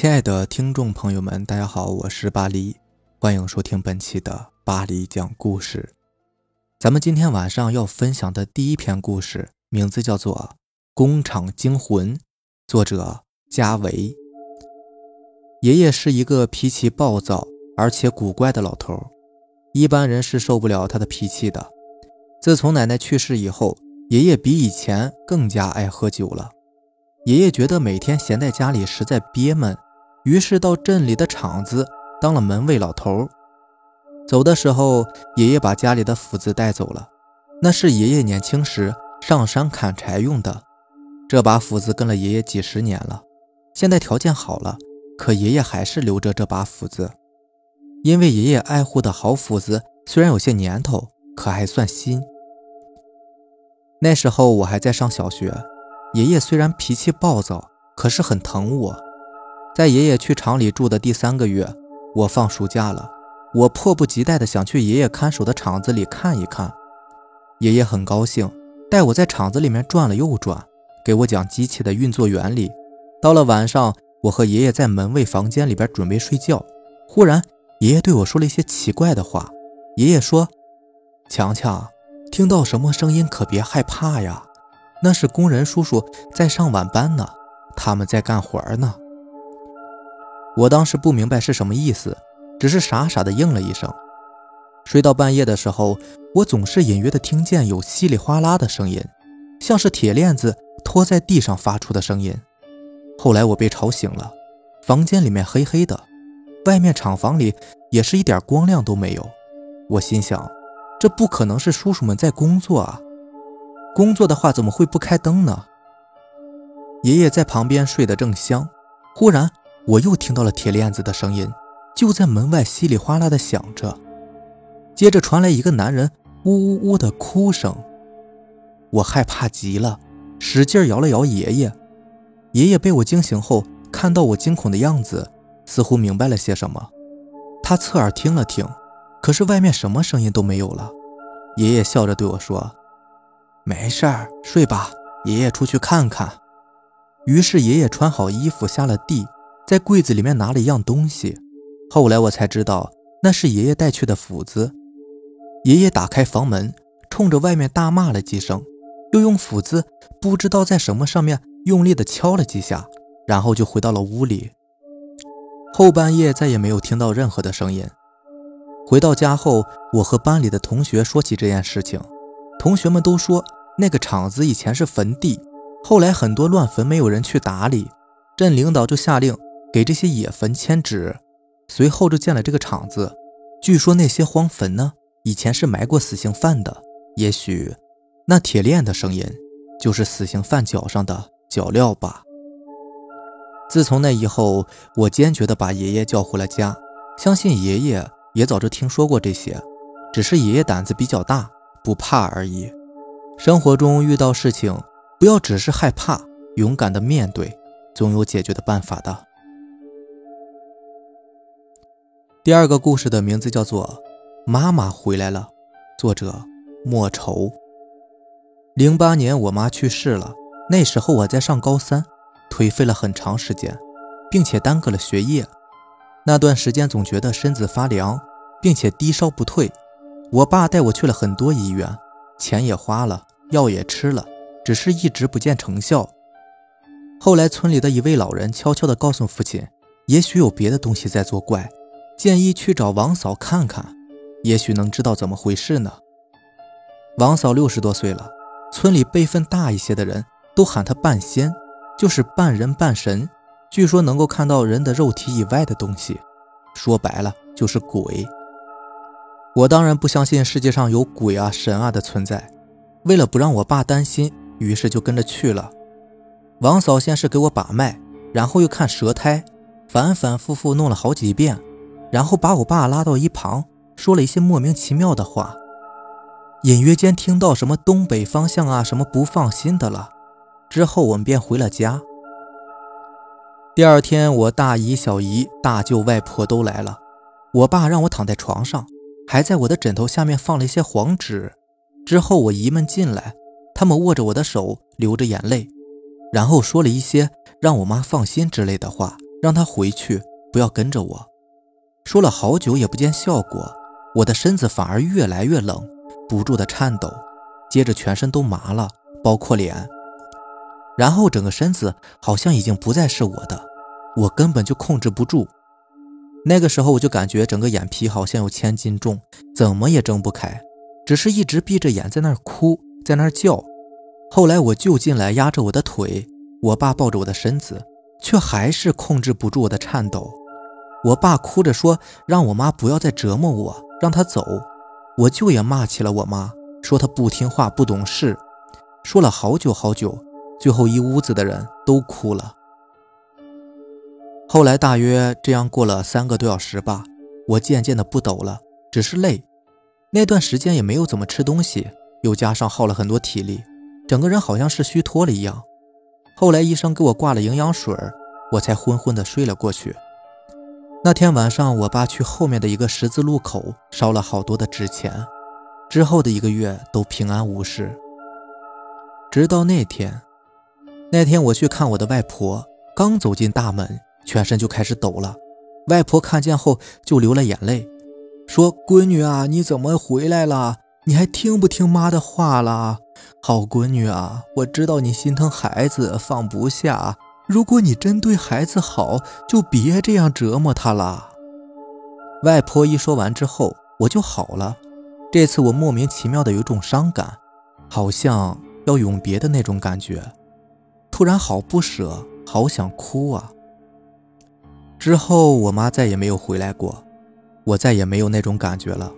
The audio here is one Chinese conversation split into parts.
亲爱的听众朋友们，大家好，我是巴黎，欢迎收听本期的巴黎讲故事。咱们今天晚上要分享的第一篇故事，名字叫做《工厂惊魂》，作者加维。爷爷是一个脾气暴躁而且古怪的老头，一般人是受不了他的脾气的。自从奶奶去世以后，爷爷比以前更加爱喝酒了。爷爷觉得每天闲在家里实在憋闷，于是到镇里的厂子当了门卫老头。走的时候，爷爷把家里的斧子带走了，那是爷爷年轻时上山砍柴用的。这把斧子跟了爷爷几十年了，现在条件好了，可爷爷还是留着这把斧子，因为爷爷爱护的好斧子虽然有些年头，可还算新。那时候我还在上小学。爷爷虽然脾气暴躁，可是很疼我。在爷爷去厂里住的第三个月，我放暑假了，我迫不及待地想去爷爷看守的厂子里看一看。爷爷很高兴，带我在厂子里面转了又转，给我讲机器的运作原理。到了晚上，我和爷爷在门卫房间里边准备睡觉，忽然爷爷对我说了一些奇怪的话。爷爷说：“强强，听到什么声音可别害怕呀。”那是工人叔叔在上晚班呢，他们在干活呢。我当时不明白是什么意思，只是傻傻的应了一声。睡到半夜的时候，我总是隐约的听见有稀里哗啦的声音，像是铁链子拖在地上发出的声音。后来我被吵醒了，房间里面黑黑的，外面厂房里也是一点光亮都没有。我心想，这不可能是叔叔们在工作啊。工作的话怎么会不开灯呢？爷爷在旁边睡得正香，忽然我又听到了铁链子的声音，就在门外稀里哗啦的响着，接着传来一个男人呜呜呜的哭声。我害怕极了，使劲摇了摇爷爷。爷爷被我惊醒后，看到我惊恐的样子，似乎明白了些什么。他侧耳听了听，可是外面什么声音都没有了。爷爷笑着对我说。没事儿，睡吧。爷爷出去看看。于是爷爷穿好衣服下了地，在柜子里面拿了一样东西。后来我才知道，那是爷爷带去的斧子。爷爷打开房门，冲着外面大骂了几声，又用斧子不知道在什么上面用力的敲了几下，然后就回到了屋里。后半夜再也没有听到任何的声音。回到家后，我和班里的同学说起这件事情，同学们都说。那个厂子以前是坟地，后来很多乱坟没有人去打理，镇领导就下令给这些野坟迁址，随后就建了这个厂子。据说那些荒坟呢，以前是埋过死刑犯的，也许那铁链的声音就是死刑犯脚上的脚镣吧。自从那以后，我坚决地把爷爷叫回了家，相信爷爷也早就听说过这些，只是爷爷胆子比较大，不怕而已。生活中遇到事情，不要只是害怕，勇敢的面对，总有解决的办法的。第二个故事的名字叫做《妈妈回来了》，作者莫愁。零八年我妈去世了，那时候我在上高三，颓废了很长时间，并且耽搁了学业。那段时间总觉得身子发凉，并且低烧不退。我爸带我去了很多医院，钱也花了。药也吃了，只是一直不见成效。后来，村里的一位老人悄悄地告诉父亲，也许有别的东西在作怪，建议去找王嫂看看，也许能知道怎么回事呢。王嫂六十多岁了，村里辈分大一些的人都喊她半仙，就是半人半神，据说能够看到人的肉体以外的东西，说白了就是鬼。我当然不相信世界上有鬼啊神啊的存在。为了不让我爸担心，于是就跟着去了。王嫂先是给我把脉，然后又看舌苔，反反复复弄了好几遍，然后把我爸拉到一旁，说了一些莫名其妙的话，隐约间听到什么东北方向啊，什么不放心的了。之后我们便回了家。第二天，我大姨、小姨、大舅、外婆都来了，我爸让我躺在床上，还在我的枕头下面放了一些黄纸。之后，我姨们进来，他们握着我的手，流着眼泪，然后说了一些让我妈放心之类的话，让她回去，不要跟着我。说了好久也不见效果，我的身子反而越来越冷，不住的颤抖，接着全身都麻了，包括脸，然后整个身子好像已经不再是我的，我根本就控制不住。那个时候我就感觉整个眼皮好像有千斤重，怎么也睁不开，只是一直闭着眼在那儿哭，在那儿叫。后来我就进来压着我的腿，我爸抱着我的身子，却还是控制不住我的颤抖。我爸哭着说：“让我妈不要再折磨我，让她走。”我舅也骂起了我妈，说她不听话、不懂事，说了好久好久，最后一屋子的人都哭了。后来大约这样过了三个多小时吧，我渐渐的不抖了，只是累。那段时间也没有怎么吃东西，又加上耗了很多体力。整个人好像是虚脱了一样。后来医生给我挂了营养水，我才昏昏的睡了过去。那天晚上，我爸去后面的一个十字路口烧了好多的纸钱，之后的一个月都平安无事。直到那天，那天我去看我的外婆，刚走进大门，全身就开始抖了。外婆看见后就流了眼泪，说：“闺女啊，你怎么回来了？你还听不听妈的话了？”好闺女啊，我知道你心疼孩子，放不下。如果你真对孩子好，就别这样折磨他了。外婆一说完之后，我就好了。这次我莫名其妙的有种伤感，好像要永别的那种感觉。突然好不舍，好想哭啊。之后我妈再也没有回来过，我再也没有那种感觉了。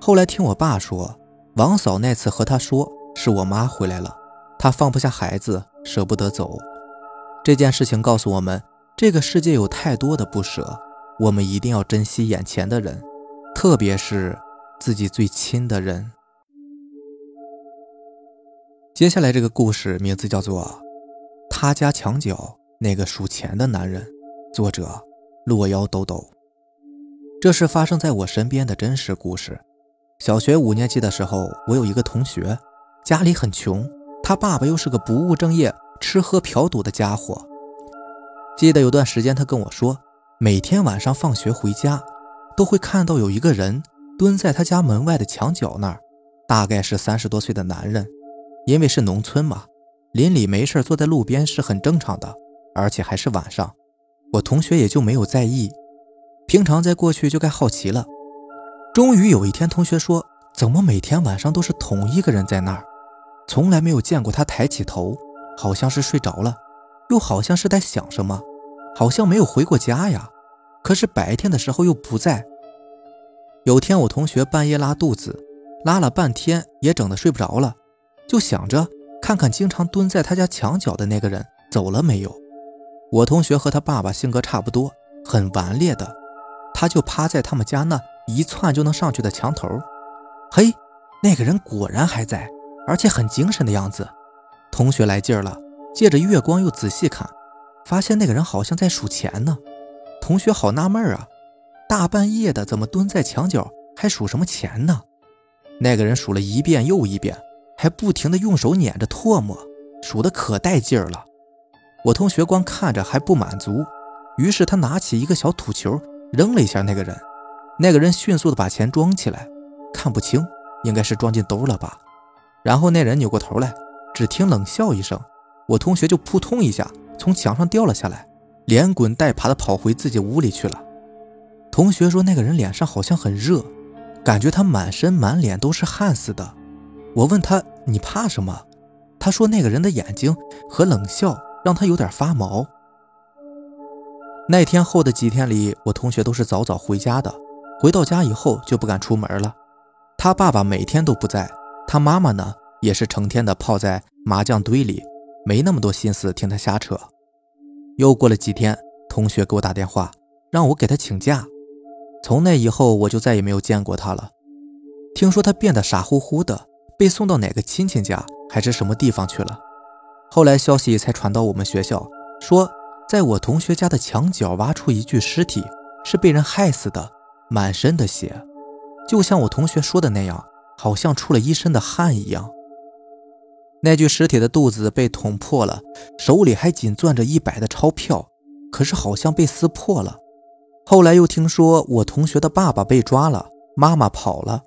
后来听我爸说，王嫂那次和他说。是我妈回来了，她放不下孩子，舍不得走。这件事情告诉我们，这个世界有太多的不舍，我们一定要珍惜眼前的人，特别是自己最亲的人。接下来这个故事名字叫做《他家墙角那个数钱的男人》，作者洛妖豆豆。这是发生在我身边的真实故事。小学五年级的时候，我有一个同学。家里很穷，他爸爸又是个不务正业、吃喝嫖赌的家伙。记得有段时间，他跟我说，每天晚上放学回家，都会看到有一个人蹲在他家门外的墙角那儿，大概是三十多岁的男人。因为是农村嘛，邻里没事坐在路边是很正常的，而且还是晚上。我同学也就没有在意，平常在过去就该好奇了。终于有一天，同学说，怎么每天晚上都是同一个人在那儿？从来没有见过他抬起头，好像是睡着了，又好像是在想什么，好像没有回过家呀。可是白天的时候又不在。有天我同学半夜拉肚子，拉了半天也整得睡不着了，就想着看看经常蹲在他家墙角的那个人走了没有。我同学和他爸爸性格差不多，很顽劣的，他就趴在他们家那一窜就能上去的墙头。嘿，那个人果然还在。而且很精神的样子，同学来劲儿了，借着月光又仔细看，发现那个人好像在数钱呢。同学好纳闷啊，大半夜的怎么蹲在墙角还数什么钱呢？那个人数了一遍又一遍，还不停的用手捻着唾沫，数的可带劲儿了。我同学光看着还不满足，于是他拿起一个小土球扔了一下那个人，那个人迅速的把钱装起来，看不清，应该是装进兜了吧。然后那人扭过头来，只听冷笑一声，我同学就扑通一下从墙上掉了下来，连滚带爬的跑回自己屋里去了。同学说那个人脸上好像很热，感觉他满身满脸都是汗似的。我问他你怕什么？他说那个人的眼睛和冷笑让他有点发毛。那天后的几天里，我同学都是早早回家的，回到家以后就不敢出门了。他爸爸每天都不在。他妈妈呢，也是成天的泡在麻将堆里，没那么多心思听他瞎扯。又过了几天，同学给我打电话，让我给他请假。从那以后，我就再也没有见过他了。听说他变得傻乎乎的，被送到哪个亲戚家还是什么地方去了。后来消息才传到我们学校，说在我同学家的墙角挖出一具尸体，是被人害死的，满身的血，就像我同学说的那样。好像出了一身的汗一样。那具尸体的肚子被捅破了，手里还紧攥着一百的钞票，可是好像被撕破了。后来又听说我同学的爸爸被抓了，妈妈跑了。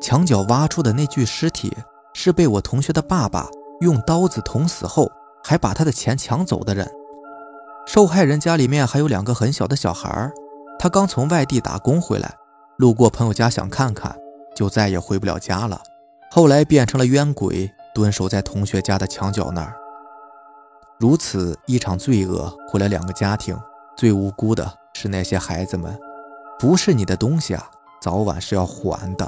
墙角挖出的那具尸体是被我同学的爸爸用刀子捅死后，还把他的钱抢走的人。受害人家里面还有两个很小的小孩他刚从外地打工回来，路过朋友家想看看，就再也回不了家了。后来变成了冤鬼，蹲守在同学家的墙角那儿。如此一场罪恶，毁了两个家庭，最无辜的是那些孩子们。不是你的东西啊，早晚是要还的，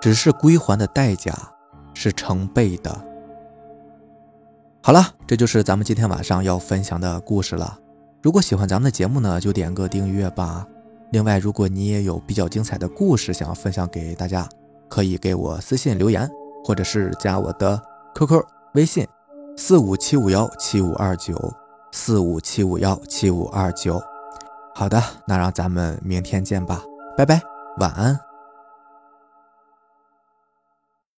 只是归还的代价是成倍的。好了，这就是咱们今天晚上要分享的故事了。如果喜欢咱们的节目呢，就点个订阅吧。另外，如果你也有比较精彩的故事想要分享给大家，可以给我私信留言，或者是加我的 QQ 微信四五七五幺七五二九四五七五幺七五二九。好的，那让咱们明天见吧，拜拜，晚安。